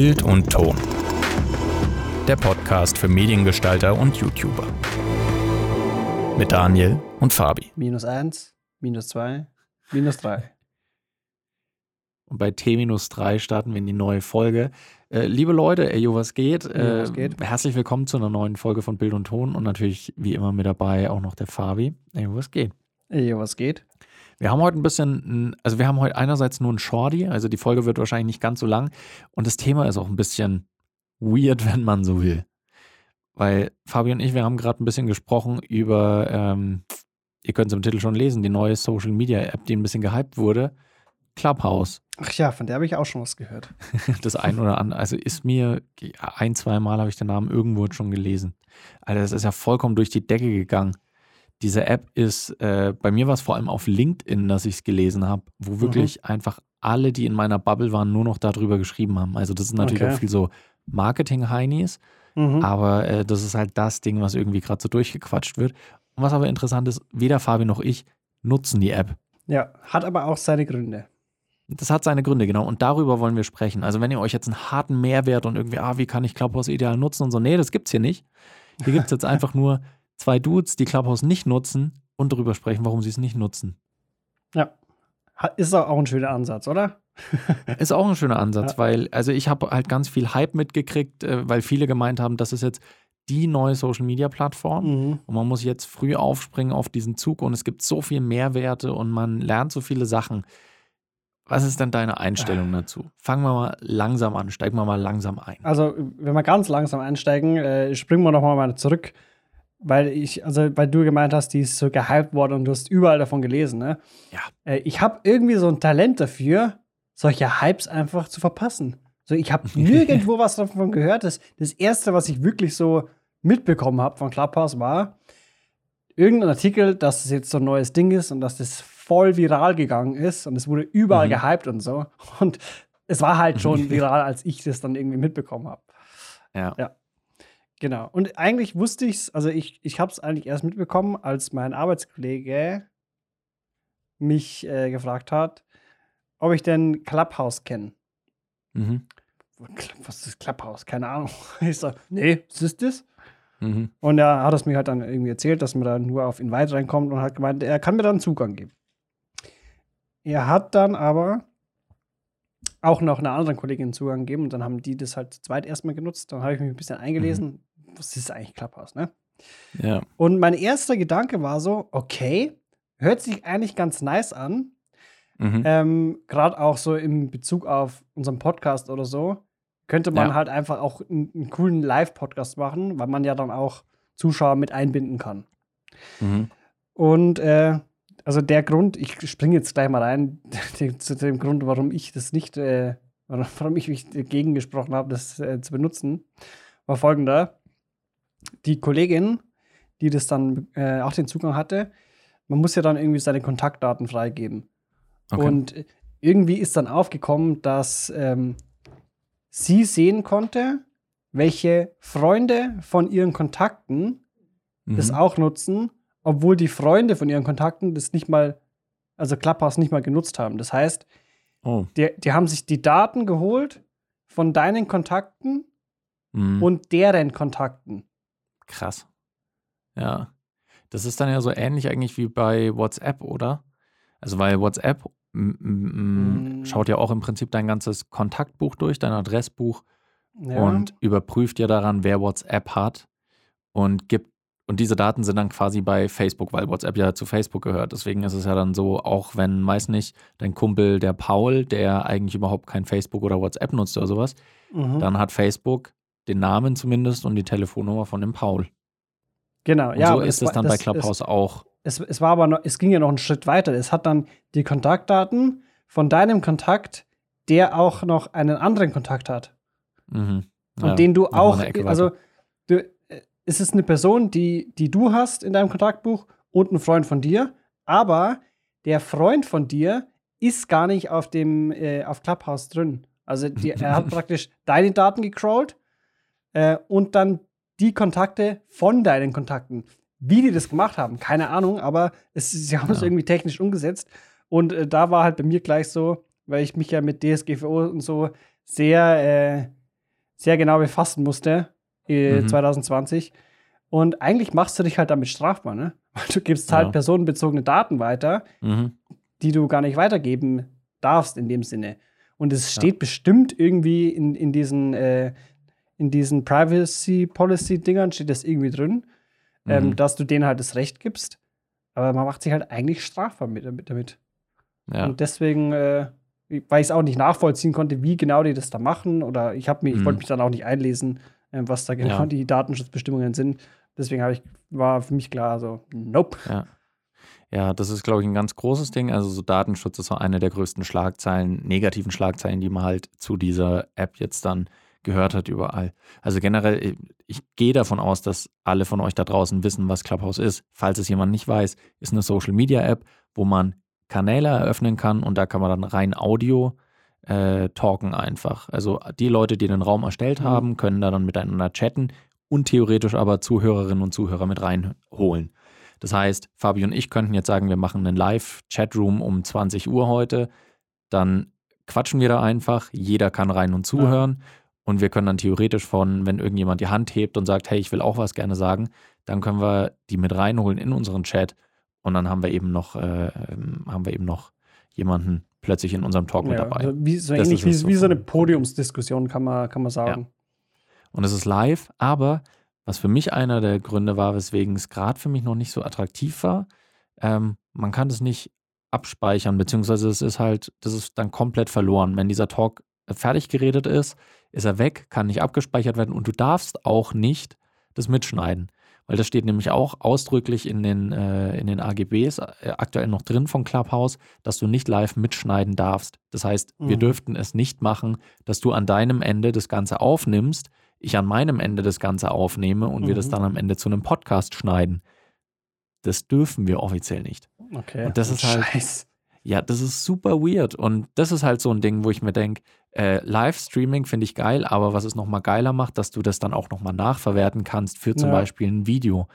Bild und Ton. Der Podcast für Mediengestalter und YouTuber. Mit Daniel und Fabi. Minus eins, minus zwei, minus drei. Und bei T-3 starten wir in die neue Folge. Äh, liebe Leute, ey, yo, was geht? Äh, was geht? Herzlich willkommen zu einer neuen Folge von Bild und Ton und natürlich wie immer mit dabei auch noch der Fabi. Ey, yo, was geht? Ey, yo, was geht? Wir haben heute ein bisschen, also wir haben heute einerseits nur ein Shorty, also die Folge wird wahrscheinlich nicht ganz so lang und das Thema ist auch ein bisschen weird, wenn man so will. Weil Fabi und ich, wir haben gerade ein bisschen gesprochen über, ähm, ihr könnt es im Titel schon lesen, die neue Social Media App, die ein bisschen gehypt wurde, Clubhouse. Ach ja, von der habe ich auch schon was gehört. das ein oder andere, also ist mir ein, zwei Mal habe ich den Namen irgendwo schon gelesen. Alter, das ist ja vollkommen durch die Decke gegangen. Diese App ist, äh, bei mir war es vor allem auf LinkedIn, dass ich es gelesen habe, wo Mhm. wirklich einfach alle, die in meiner Bubble waren, nur noch darüber geschrieben haben. Also das ist natürlich Okay. auch viel so Marketing-Heinis, Mhm. aber äh, das ist halt das Ding, was irgendwie gerade so durchgequatscht wird. Und was aber interessant ist, weder Fabi noch ich nutzen die App. Ja, hat aber auch seine Gründe. Das hat seine Gründe, genau. Und darüber wollen wir sprechen. Also, wenn ihr euch jetzt einen harten Mehrwert und irgendwie, ah, wie kann ich Clubhouse ideal nutzen und so, nee, das gibt's hier nicht. Hier gibt's jetzt einfach nur zwei Dudes, die Clubhouse nicht nutzen und darüber sprechen, warum sie es nicht nutzen. Ja. Ist auch ein schöner Ansatz, oder? Ist auch ein schöner Ansatz, Ja. weil, also ich habe halt ganz viel Hype mitgekriegt, äh, weil viele gemeint haben, das ist jetzt die neue Social Media Plattform. Mhm. Und man muss jetzt früh aufspringen auf diesen Zug und es gibt so viel Mehrwerte und man lernt so viele Sachen. Was ist denn deine Einstellung dazu? Fangen wir mal langsam an, steigen wir mal langsam ein. Also, wenn wir ganz langsam einsteigen, äh, springen wir nochmal mal zurück, weil ich, also, weil du gemeint hast, die ist so gehypt worden und du hast überall davon gelesen, ne? Ja. Äh, ich habe irgendwie so ein Talent dafür, solche Hypes einfach zu verpassen. So, ich habe nirgendwo was davon gehört. Das, das erste, was ich wirklich so mitbekommen habe von Clubhouse, war irgendein Artikel, dass es jetzt so ein neues Ding ist und dass das voll viral gegangen ist und es wurde überall Mhm. gehypt und so. Und es war halt schon viral, als ich das dann irgendwie mitbekommen habe. Ja. Ja. Genau. Und eigentlich wusste ich es, also ich, ich habe es eigentlich erst mitbekommen, als mein Arbeitskollege mich äh, gefragt hat, ob ich denn Clubhouse kenne. Mhm. Was ist Clubhouse? Keine Ahnung. Ich so, nee, was ist das? Mhm. Und er hat es mir halt dann irgendwie erzählt, dass man da nur auf Invite reinkommt und hat gemeint, er kann mir dann Zugang geben. Er hat dann aber auch noch einer anderen Kollegin Zugang gegeben und dann haben die das halt zu zweit erstmal genutzt. Dann habe ich mich ein bisschen eingelesen. Was ist eigentlich Clubhouse, ne? Ja. Und mein erster Gedanke war so, okay, hört sich eigentlich ganz nice an. Mhm. Ähm, Gerade auch so in Bezug auf unseren Podcast oder so, könnte man Ja. halt einfach auch einen, einen coolen Live-Podcast machen, weil man ja dann auch Zuschauer mit einbinden kann. Mhm. Und äh, also der Grund, ich springe jetzt gleich mal rein, zu- dem Grund, warum ich das nicht, äh, warum warum ich mich dagegen gesprochen habe, das äh, zu benutzen, war folgender. Die Kollegin, die das dann äh, auch den Zugang hatte, man muss ja dann irgendwie seine Kontaktdaten freigeben. Okay. Und irgendwie ist dann aufgekommen, dass ähm, sie sehen konnte, welche Freunde von ihren Kontakten das Mhm. auch nutzen, obwohl die Freunde von ihren Kontakten das nicht mal, also Clubhouse nicht mal genutzt haben. Das heißt, Oh. die, die haben sich die Daten geholt von deinen Kontakten Mhm. und deren Kontakten. Krass. Ja. Das ist dann ja so ähnlich eigentlich wie bei WhatsApp, oder? Also, weil WhatsApp Mm. schaut ja auch im Prinzip dein ganzes Kontaktbuch durch, dein Adressbuch Ja. und überprüft ja daran, wer WhatsApp hat und gibt und diese Daten sind dann quasi bei Facebook, weil WhatsApp ja zu Facebook gehört. Deswegen ist es ja dann so, auch wenn meist nicht dein Kumpel, der Paul, der eigentlich überhaupt kein Facebook oder WhatsApp nutzt oder sowas, mhm. dann hat Facebook den Namen zumindest und die Telefonnummer von dem Paul. genau, Und ja. so ist es war- dann bei das- Clubhouse auch. Es, es war aber noch, es ging ja noch einen Schritt weiter. Es hat dann die Kontaktdaten von deinem Kontakt, der auch noch einen anderen Kontakt hat. Mhm. Und Ja, den du auch, also du, äh, es ist eine Person, die, die du hast in deinem Kontaktbuch und ein Freund von dir, aber der Freund von dir ist gar nicht auf dem äh, auf Clubhouse drin. Also die, er hat praktisch deine Daten gecrawlt äh, und dann die Kontakte von deinen Kontakten. Wie die das gemacht haben, keine Ahnung, aber es, sie haben es Ja. irgendwie technisch umgesetzt. Und äh, da war halt bei mir gleich so, weil ich mich ja mit DSGVO und so sehr, äh, sehr genau befassen musste, äh, Mhm. 2020. Und eigentlich machst du dich halt damit strafbar, ne? Weil du gibst halt Ja. personenbezogene Daten weiter, Mhm. die du gar nicht weitergeben darfst in dem Sinne. Und es steht bestimmt irgendwie in, in diesen, äh, in diesen Privacy Policy Dingern steht das irgendwie drin, ähm, Mhm. dass du denen halt das Recht gibst. Aber man macht sich halt eigentlich strafbar mit, mit damit. Ja. Und deswegen, äh, weil ich es auch nicht nachvollziehen konnte, wie genau die das da machen, oder ich habe mich, ich Mhm. wollte mich dann auch nicht einlesen, äh, was da genau Ja. die Datenschutzbestimmungen sind. Deswegen habe ich, war für mich klar, so, nope. Ja. Ja, das ist, glaube ich, ein ganz großes Ding. Also so Datenschutz ist so eine der größten Schlagzeilen, negativen Schlagzeilen, die man halt zu dieser App jetzt dann gehört hat überall. Also generell, ich- ich gehe davon aus, dass alle von euch da draußen wissen, was Clubhouse ist. Falls es jemand nicht weiß, ist eine Social-Media-App, wo man Kanäle eröffnen kann und da kann man dann rein Audio äh, talken einfach. Also die Leute, die den Raum erstellt Mhm. haben, können da dann miteinander chatten und theoretisch aber Zuhörerinnen und Zuhörer mit reinholen. Das heißt, Fabi und ich könnten jetzt sagen, wir machen einen Live-Chatroom um 20 Uhr heute. Dann quatschen wir da einfach. Jeder kann rein und zuhören. Und wir können dann theoretisch von, wenn irgendjemand die Hand hebt und sagt, hey, ich will auch was gerne sagen, dann können wir die mit reinholen in unseren Chat. Und dann haben wir eben noch, äh, ähm, haben wir eben noch jemanden plötzlich in unserem Talk mit Ja, dabei. also wie, so Das ähnlich wie, so wie so eine Podiumsdiskussion, kann man, kann man sagen. Und es ist live, aber was für mich einer der Gründe war, weswegen es gerade für mich noch nicht so attraktiv war, ähm, man kann es nicht abspeichern, beziehungsweise es ist halt, das ist dann komplett verloren. Wenn dieser Talk fertig geredet ist, ist er weg, kann nicht abgespeichert werden und du darfst auch nicht das mitschneiden. Weil das steht nämlich auch ausdrücklich in den, äh, in den AGBs äh, aktuell noch drin von Clubhouse, dass du nicht live mitschneiden darfst. Das heißt, wir Mhm. dürften es nicht machen, dass du an deinem Ende das Ganze aufnimmst, ich an meinem Ende das Ganze aufnehme und wir das Mhm. dann am Ende zu einem Podcast schneiden. Das dürfen wir offiziell nicht. Okay. Und das ist halt- Scheiß. Ja, das ist super weird. Und das ist halt so ein Ding, wo ich mir denke, äh, Livestreaming finde ich geil, aber was es nochmal geiler macht, dass du das dann auch nochmal nachverwerten kannst für zum Ja. Beispiel ein Video.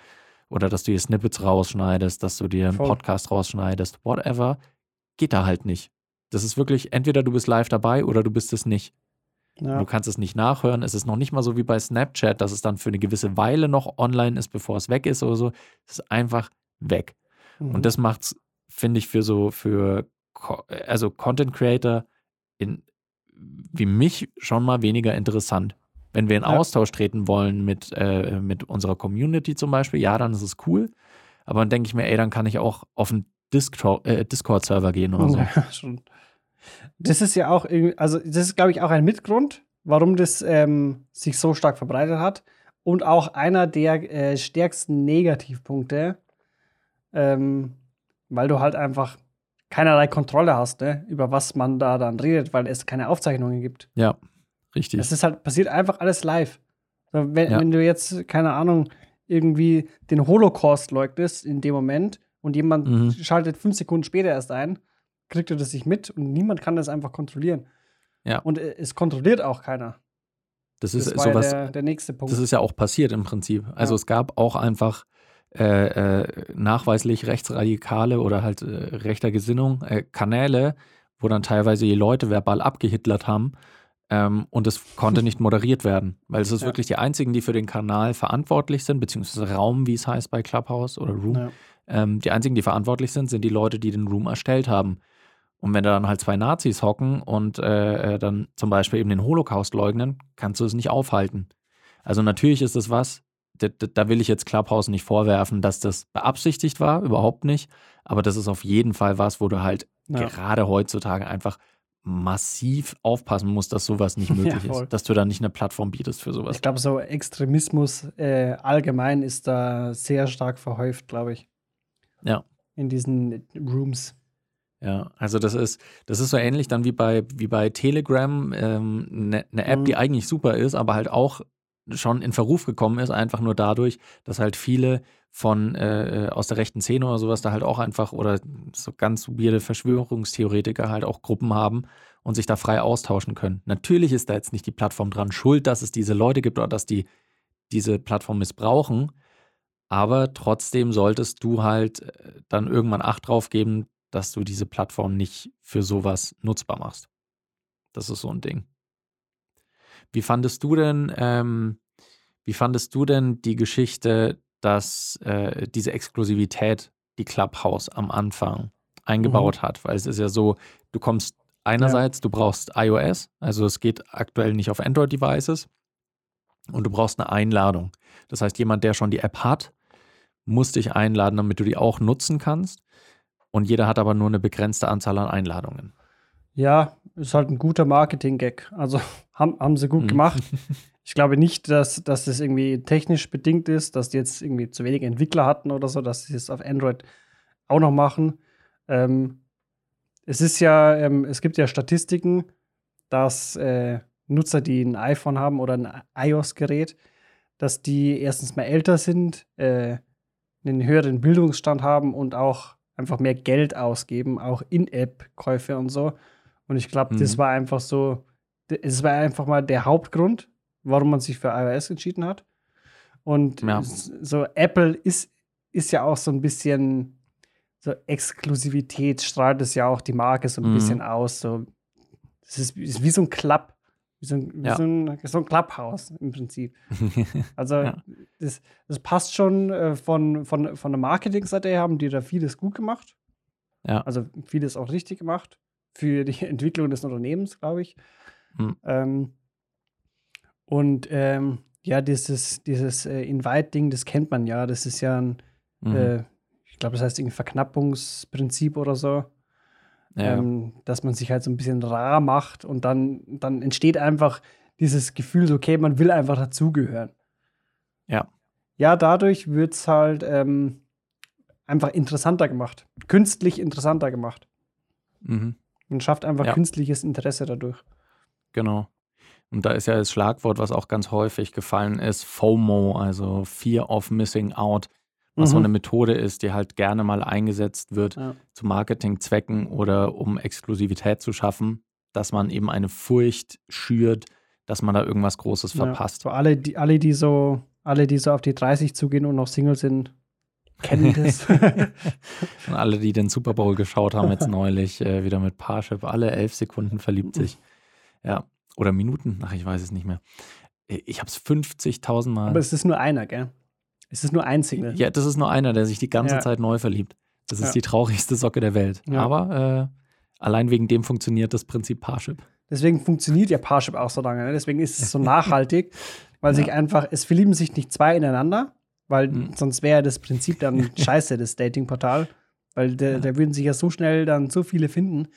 Oder dass du dir Snippets rausschneidest, dass du dir einen Voll. Podcast rausschneidest, whatever. Geht da halt nicht. Das ist wirklich, entweder du bist live dabei oder du bist es nicht. Ja. Du kannst es nicht nachhören. Es ist noch nicht mal so wie bei Snapchat, dass es dann für eine gewisse Weile noch online ist, bevor es weg ist oder so. Es ist einfach weg. Mhm. Und das macht's, finde ich, für so, für also Content Creator in, wie mich schon mal weniger interessant. Wenn wir in Ja. Austausch treten wollen mit, äh, mit unserer Community zum Beispiel, ja, dann ist es cool. Aber dann denke ich mir, ey, dann kann ich auch auf einen Discord- äh, Discord-Server gehen oder so. Ja, schon. Das ist ja auch also das ist, glaube ich, auch ein Mitgrund, warum das ähm, sich so stark verbreitet hat. Und auch einer der äh, stärksten Negativpunkte, ähm, weil du halt einfach keinerlei Kontrolle hast, ne, über was man da dann redet, weil es keine Aufzeichnungen gibt. Ja, richtig. Es ist halt, passiert einfach alles live. So, wenn, Ja. wenn du jetzt, keine Ahnung, irgendwie den Holocaust leugnest in dem Moment und jemand Mhm. schaltet fünf Sekunden später erst ein, kriegt er das nicht mit und niemand kann das einfach kontrollieren. Ja. Und äh, es kontrolliert auch keiner. Das ist Das war ja sowas, der, der nächste Punkt. Das ist ja auch passiert im Prinzip. Also Ja. es gab auch einfach äh, äh, nachweislich rechtsradikale oder halt äh, rechter Gesinnung äh, Kanäle, wo dann teilweise die Leute verbal abgehitlert haben ähm, und es konnte nicht moderiert werden, weil es ist Ja. wirklich die einzigen, die für den Kanal verantwortlich sind, beziehungsweise Raum, wie es heißt bei Clubhouse oder Room. ja. Ähm, die einzigen, die verantwortlich sind, sind die Leute, die den Room erstellt haben. Und wenn da dann halt zwei Nazis hocken und äh, äh, dann zum Beispiel eben den Holocaust leugnen, kannst du es nicht aufhalten. Also natürlich ist es was, da, da will ich jetzt Clubhouse nicht vorwerfen, dass das beabsichtigt war, überhaupt nicht. Aber das ist auf jeden Fall was, wo du halt Ja. gerade heutzutage einfach massiv aufpassen musst, dass sowas nicht Ja, möglich voll. ist. Dass du da nicht eine Plattform bietest für sowas. Ich glaube, so Extremismus äh, allgemein ist da sehr stark verhäuft, glaube ich. Ja. In diesen Rooms. Ja, also das ist, das ist so ähnlich dann wie bei, wie bei Telegram, ähm, eine ne App, Mhm. die eigentlich super ist, aber halt auch schon in Verruf gekommen ist, einfach nur dadurch, dass halt viele von äh, aus der rechten Szene oder sowas da halt auch einfach oder so ganz weirde Verschwörungstheoretiker halt auch Gruppen haben und sich da frei austauschen können. Natürlich ist da jetzt nicht die Plattform dran schuld, dass es diese Leute gibt oder dass die diese Plattform missbrauchen, aber trotzdem solltest du halt äh, dann irgendwann Acht drauf geben, dass du diese Plattform nicht für sowas nutzbar machst. Das ist so ein Ding. Wie fandest du denn, ähm, wie fandest du denn die Geschichte, dass äh, diese Exklusivität, die Clubhouse am Anfang eingebaut mhm. hat? Weil es ist ja so, du kommst einerseits, ja. du brauchst iOS, also es geht aktuell nicht auf Android-Devices und du brauchst eine Einladung. Das heißt, jemand, der schon die App hat, muss dich einladen, damit du die auch nutzen kannst. Und jeder hat aber nur eine begrenzte Anzahl an Einladungen. Ja, ist halt ein guter Marketing-Gag. Also haben, haben sie gut mhm. gemacht. Ich glaube nicht, dass, dass das irgendwie technisch bedingt ist, dass die jetzt irgendwie zu wenig Entwickler hatten oder so, dass sie es auf Android auch noch machen. Ähm, es ist ja, ähm, es gibt ja Statistiken, dass äh, Nutzer, die ein iPhone haben oder ein iOS-Gerät, dass die erstens mal älter sind, äh, einen höheren Bildungsstand haben und auch einfach mehr Geld ausgeben, auch In-App-Käufe und so. Und ich glaube, mhm. das war einfach so, es war einfach mal der Hauptgrund, warum man sich für iOS entschieden hat. Und ja. so Apple ist, ist ja auch so ein bisschen so Exklusivität, strahlt es ja auch die Marke so ein mhm. bisschen aus. So, das ist, ist wie so ein Club, wie so ein, wie ja. so ein, so ein Clubhouse im Prinzip. Also ja. das, das passt schon äh, von, von, von der Marketingseite her, haben die da vieles gut gemacht. Ja. Also vieles auch richtig gemacht für die Entwicklung des Unternehmens, glaube ich. Mhm. Ähm, und ähm, ja, dieses, dieses äh, Invite-Ding, das kennt man ja. Das ist ja ein, mhm. äh, ich glaube, das heißt irgendwie Verknappungsprinzip oder so. Ja. Ähm, dass man sich halt so ein bisschen rar macht und dann, dann entsteht einfach dieses Gefühl, so, okay, man will einfach dazugehören. Ja. Ja, dadurch wird es halt ähm, einfach interessanter gemacht. Künstlich interessanter gemacht. Mhm. Man schafft einfach ja. künstliches Interesse dadurch. Genau. Und da ist ja das Schlagwort, was auch ganz häufig gefallen ist, FOMO, also Fear of Missing Out, was mhm. so eine Methode ist, die halt gerne mal eingesetzt wird ja. zu Marketingzwecken oder um Exklusivität zu schaffen, dass man eben eine Furcht schürt, dass man da irgendwas Großes verpasst. Ja, so alle, die, alle, die so, alle, die so auf die 30 zugehen und noch Single sind, kennen das. und alle, die den Super Bowl geschaut haben, jetzt neulich äh, wieder mit Parship, alle elf Sekunden verliebt sich. Ja. Oder Minuten, ach, ich weiß es nicht mehr. Ich habe es 50.000 Mal. Aber es ist nur einer, gell? Es ist nur ein Single. Ja, das ist nur einer, der sich die ganze ja. Zeit neu verliebt. Das ist ja. die traurigste Socke der Welt. Ja. Aber äh, allein wegen dem funktioniert das Prinzip Parship. Deswegen funktioniert ja Parship auch so lange. Ne? Deswegen ist es so nachhaltig, weil sich einfach, es verlieben sich nicht zwei ineinander, weil mhm. sonst wäre das Prinzip dann scheiße, das Datingportal. Weil da ja. würden sich ja so schnell dann so viele finden,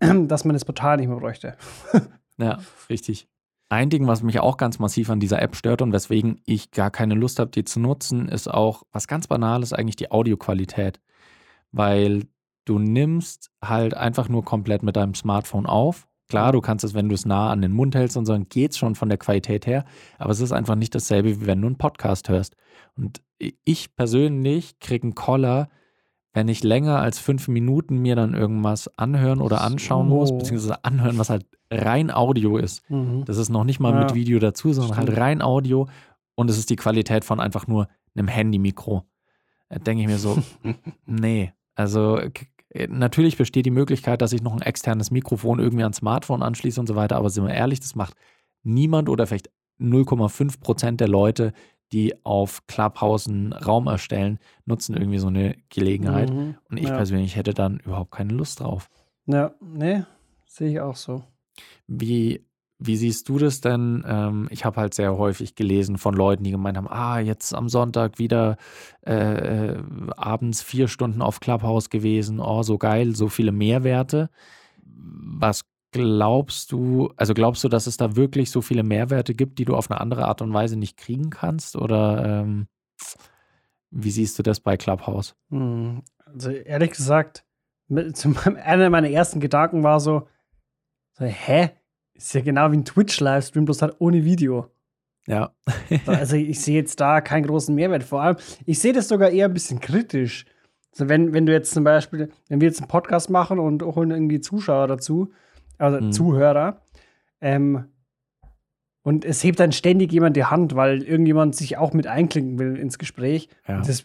dass man das Portal nicht mehr bräuchte. ja, richtig. Ein Ding, was mich auch ganz massiv an dieser App stört und weswegen ich gar keine Lust habe, die zu nutzen, ist auch was ganz Banales, eigentlich die Audioqualität. Weil du nimmst halt einfach nur komplett mit deinem Smartphone auf. Klar, du kannst es, wenn du es nah an den Mund hältst und so, dann geht es schon von der Qualität her, aber es ist einfach nicht dasselbe, wie wenn du einen Podcast hörst. Und ich persönlich kriege einen Koller, wenn ich länger als fünf Minuten mir dann irgendwas anhören oder anschauen so. muss, beziehungsweise anhören, was halt rein Audio ist. Mhm. Das ist noch nicht mal ja. mit Video dazu, sondern halt Stimmt. halt rein Audio und es ist die Qualität von einfach nur einem Handy-Mikro. Da denke ich mir so, nee. Also natürlich besteht die Möglichkeit, dass ich noch ein externes Mikrofon irgendwie ans Smartphone anschließe und so weiter, aber sind wir ehrlich, das macht niemand oder vielleicht 0,5 Prozent der Leute, die auf Clubhouse einen Raum erstellen, nutzen irgendwie so eine Gelegenheit. Mhm, und ich ja. persönlich hätte dann überhaupt keine Lust drauf. Ja, nee, sehe ich auch so. Wie, wie siehst du das denn? Ähm, ich habe halt sehr häufig gelesen von Leuten, die gemeint haben, ah, jetzt am Sonntag wieder äh, äh, abends vier Stunden auf Clubhouse gewesen, oh, so geil, so viele Mehrwerte. Was glaubst du, also glaubst du, dass es da wirklich so viele Mehrwerte gibt, die du auf eine andere Art und Weise nicht kriegen kannst? Oder ähm, wie siehst du das bei Clubhouse? Hm, also ehrlich gesagt, mit, einer meiner ersten Gedanken war so, so, hä? Ist ja genau wie ein Twitch-Livestream, bloß halt ohne Video. Ja. also ich sehe jetzt da keinen großen Mehrwert. Vor allem, ich sehe das sogar eher ein bisschen kritisch. Also wenn, wenn du jetzt zum Beispiel, wenn wir jetzt einen Podcast machen und holen irgendwie Zuschauer dazu, also mhm. Zuhörer. Ähm, und es hebt dann ständig jemand die Hand, weil irgendjemand sich auch mit einklinken will ins Gespräch. Ja. Das,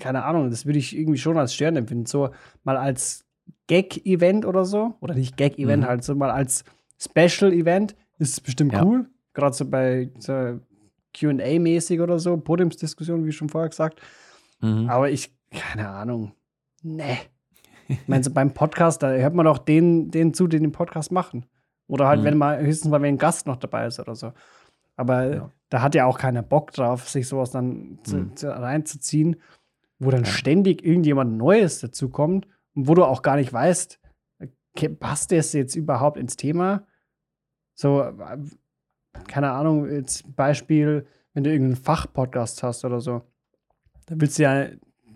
keine Ahnung, das würde ich irgendwie schon als Stern empfinden. So mal als Gag-Event oder so. Oder nicht Gag-Event, mhm. halt so mal als Special-Event ist es bestimmt ja. cool. gerade so bei so QA-mäßig oder so, Podiumsdiskussion, wie schon vorher gesagt. Mhm. Aber ich, keine Ahnung. Nee. Ich meine, so beim Podcast, da hört man doch den, den zu, den den Podcast machen. Oder halt, Mhm. wenn mal, höchstens mal, wenn ein Gast noch dabei ist oder so. Aber Ja. da hat ja auch keiner Bock drauf, sich sowas dann zu, Mhm. zu, reinzuziehen, wo dann Ja. ständig irgendjemand Neues dazukommt und wo du auch gar nicht weißt, passt das jetzt überhaupt ins Thema? So, äh, keine Ahnung, jetzt Beispiel, wenn du irgendeinen Fachpodcast hast oder so. Da willst du ja,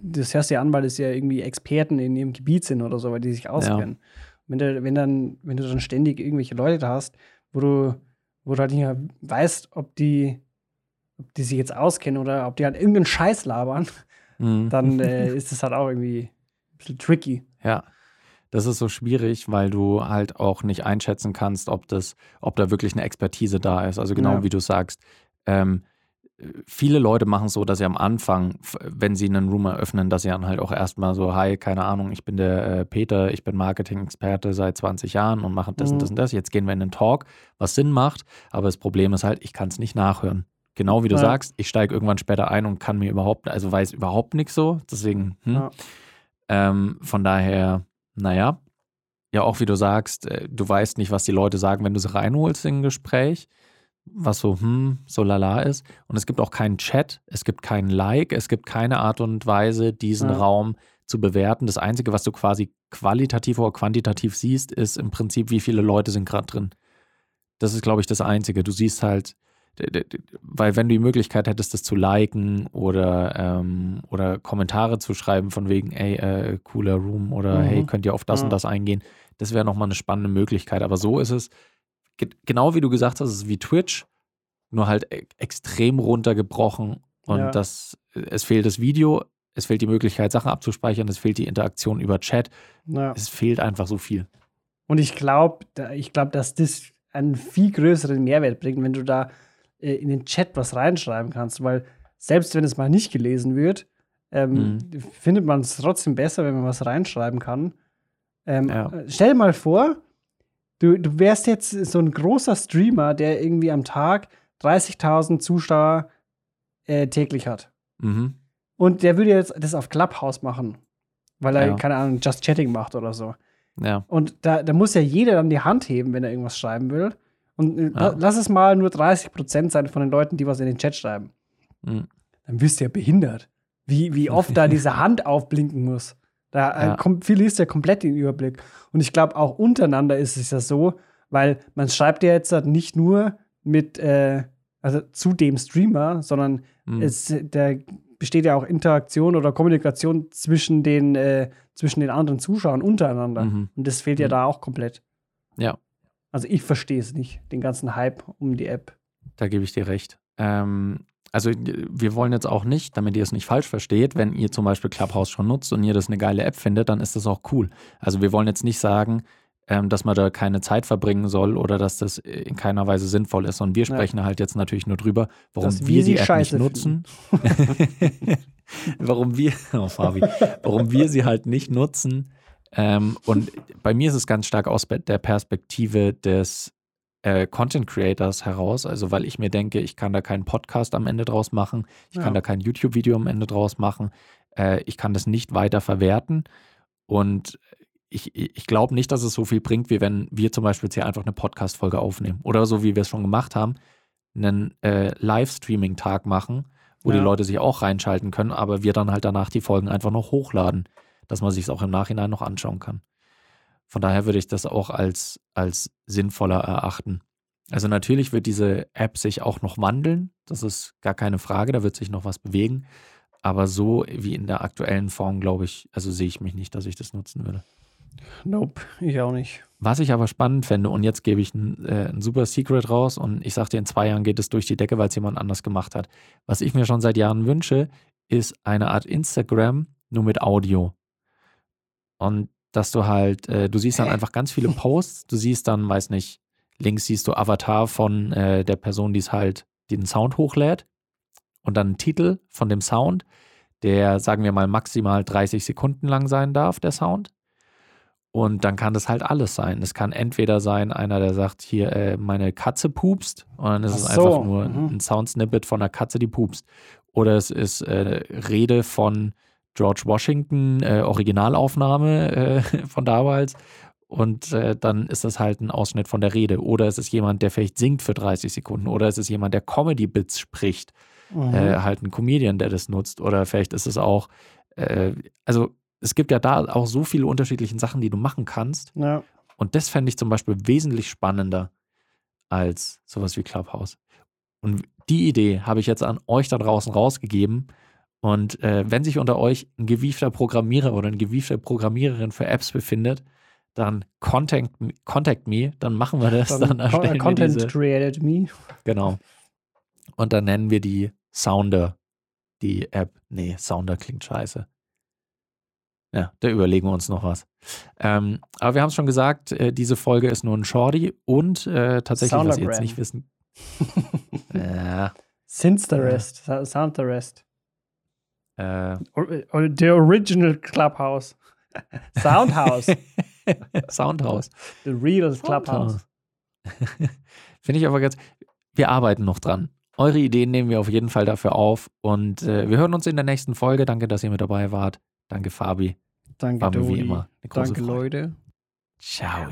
das hörst du ja an, weil es ja irgendwie Experten in ihrem Gebiet sind oder so, weil die sich auskennen. Wenn, du, wenn, dann, wenn du dann ständig irgendwelche Leute da hast, wo du, wo du halt nicht mehr weißt, ob die, ob die sich jetzt auskennen oder ob die halt irgendeinen Scheiß labern, Mhm. dann äh, ist das halt auch irgendwie ein bisschen tricky. Ja. Das ist so schwierig, weil du halt auch nicht einschätzen kannst, ob das, ob da wirklich eine Expertise da ist. Also genau Ja. wie du sagst. Ähm, viele Leute machen es so, dass sie am Anfang, wenn sie einen Room eröffnen, dass sie dann halt auch erstmal so, hi, keine Ahnung, ich bin der äh, Peter, ich bin Marketing-Experte seit 20 Jahren und mache das Mhm. und das und das. Jetzt gehen wir in den Talk, was Sinn macht, aber das Problem ist halt, ich kann es nicht nachhören. Genau wie du Ja. sagst, ich steige irgendwann später ein und kann mir überhaupt, also weiß überhaupt nichts so. Deswegen, hm. Ja. Ähm, von daher, naja, ja, auch wie du sagst, äh, du weißt nicht, was die Leute sagen, wenn du sie reinholst in ein Gespräch, was so, hm, so lala ist. Und es gibt auch keinen Chat, es gibt keinen Like, es gibt keine Art und Weise, diesen Ja. Raum zu bewerten. Das Einzige, was du quasi qualitativ oder quantitativ siehst, ist im Prinzip, wie viele Leute sind gerade drin. Das ist, glaube ich, das Einzige. Du siehst halt, weil wenn du die Möglichkeit hättest, das zu liken oder, ähm, oder Kommentare zu schreiben von wegen, ey, äh, cooler Room oder Mhm. hey, könnt ihr auf das Ja. und das eingehen, das wäre nochmal eine spannende Möglichkeit. Aber so ist es, ge genau wie du gesagt hast, es ist wie Twitch, nur halt e extrem runtergebrochen und Ja. das, es fehlt das Video, es fehlt die Möglichkeit, Sachen abzuspeichern, es fehlt die Interaktion über Chat, Ja. es fehlt einfach so viel. Und ich glaube, ich glaube, dass das einen viel größeren Mehrwert bringt, wenn du da äh, in den Chat was reinschreiben kannst, weil selbst wenn es mal nicht gelesen wird, ähm, findet man es trotzdem besser, wenn man was reinschreiben kann. Ähm, Ja. äh, Stell dir mal vor, du, du wärst jetzt so ein großer Streamer, der irgendwie am Tag 30.000 Zuschauer äh, täglich hat. Mhm. Und der würde jetzt das auf Clubhouse machen, weil er, Ja. keine Ahnung, Just Chatting macht oder so. Ja. Und da, da muss ja jeder dann die Hand heben, wenn er irgendwas schreiben will. Und äh, Ja. lass es mal nur 30% sein von den Leuten, die was in den Chat schreiben. Mhm. Dann wirst du ja behindert. Wie, wie oft da diese Hand aufblinken muss. Da äh, Ja. kommt, verlierst du ja komplett den Überblick. Und ich glaube, auch untereinander ist es ja so, weil man schreibt ja jetzt halt nicht nur mit, äh, also zu dem Streamer, sondern Mhm. es, da besteht ja auch Interaktion oder Kommunikation zwischen den, äh, zwischen den anderen Zuschauern untereinander. Mhm. Und das fehlt ja Mhm. da auch komplett. Ja. Also ich verstehe es nicht, den ganzen Hype um die App. Da gebe ich dir recht. Ähm, also wir wollen jetzt auch nicht, damit ihr es nicht falsch versteht, wenn ihr zum Beispiel Clubhouse schon nutzt und ihr das eine geile App findet, dann ist das auch cool. Also wir wollen jetzt nicht sagen, ähm, dass man da keine Zeit verbringen soll oder dass das in keiner Weise sinnvoll ist. Und wir Ja. sprechen halt jetzt natürlich nur drüber, warum Dass wir, die sie App scheiße nicht nutzen. warum wir, oh Fabi, warum wir sie halt nicht nutzen. Ähm, und bei mir ist es ganz stark aus der Perspektive des äh, Content Creators heraus, also weil ich mir denke, ich kann da keinen Podcast am Ende draus machen, ich Ja. kann da kein YouTube-Video am Ende draus machen, äh, ich kann das nicht weiter verwerten. Und ich, ich glaube nicht, dass es so viel bringt, wie wenn wir zum Beispiel jetzt hier einfach eine Podcast-Folge aufnehmen oder so, wie wir es schon gemacht haben, einen äh, Livestreaming-Tag machen, wo die Ja. Leute sich auch reinschalten können, aber wir dann halt danach die Folgen einfach noch hochladen, dass man sich es auch im Nachhinein noch anschauen kann. Von daher würde ich das auch als, als sinnvoller erachten. Also natürlich wird diese App sich auch noch wandeln, das ist gar keine Frage, da wird sich noch was bewegen. Aber so wie in der aktuellen Form, glaube ich, also sehe ich mich nicht, dass ich das nutzen würde. Nope, ich auch nicht. Was ich aber spannend fände, und jetzt gebe ich ein, äh, ein super Secret raus und ich sage dir, in zwei Jahren geht es durch die Decke, weil es jemand anders gemacht hat. Was ich mir schon seit Jahren wünsche, ist eine Art Instagram, nur mit Audio. Und dass du halt, äh, du siehst dann Hä? einfach ganz viele Posts, du siehst dann, weiß nicht, links siehst du Avatar von äh, der Person, die es halt, die den Sound hochlädt und dann einen Titel von dem Sound, der, sagen wir mal, maximal 30 Sekunden lang sein darf, der Sound. Und dann kann das halt alles sein. Es kann entweder sein, einer, der sagt, hier, äh, meine Katze pupst. Und dann ist Ach es so, einfach nur mhm. ein Soundsnippet von einer Katze, die pupst. Oder es ist äh, Rede von George Washington, äh, Originalaufnahme äh, von damals. Und äh, dann ist das halt ein Ausschnitt von der Rede. Oder es ist jemand, der vielleicht singt für 30 Sekunden. Oder es ist jemand, der Comedy-Bits spricht. Mhm. Äh, halt ein Comedian, der das nutzt. Oder vielleicht ist es auch, äh, also es gibt ja da auch so viele unterschiedliche Sachen, die du machen kannst. ja. Und das fände ich zum Beispiel wesentlich spannender als sowas wie Clubhouse. Und die Idee habe ich jetzt an euch da draußen rausgegeben. Und äh, wenn sich unter euch ein gewiefter Programmierer oder eine gewiefte Programmiererin für Apps befindet, dann contact, contact me, dann machen wir das. Dann, Dann, erstellen wir Content diese, created me. Genau. Und dann nennen wir die Sounder, die App. Nee, Sounder klingt scheiße. Ja, da überlegen wir uns noch was. Ähm, aber wir haben es schon gesagt, äh, diese Folge ist nur ein Shorty und äh, tatsächlich, was ihr jetzt nicht wissen. ja, Since the rest. Sound the rest. Äh, the original Clubhouse. Soundhouse. Soundhouse. the real Clubhouse. Finde ich aber ganz. Wir arbeiten noch dran. Eure Ideen nehmen wir auf jeden Fall dafür auf und äh, wir hören uns in der nächsten Folge. Danke, dass ihr mit dabei wart. Danke, Fabi. Danke, War wie immer Danke, Freude. Leute. Ciao.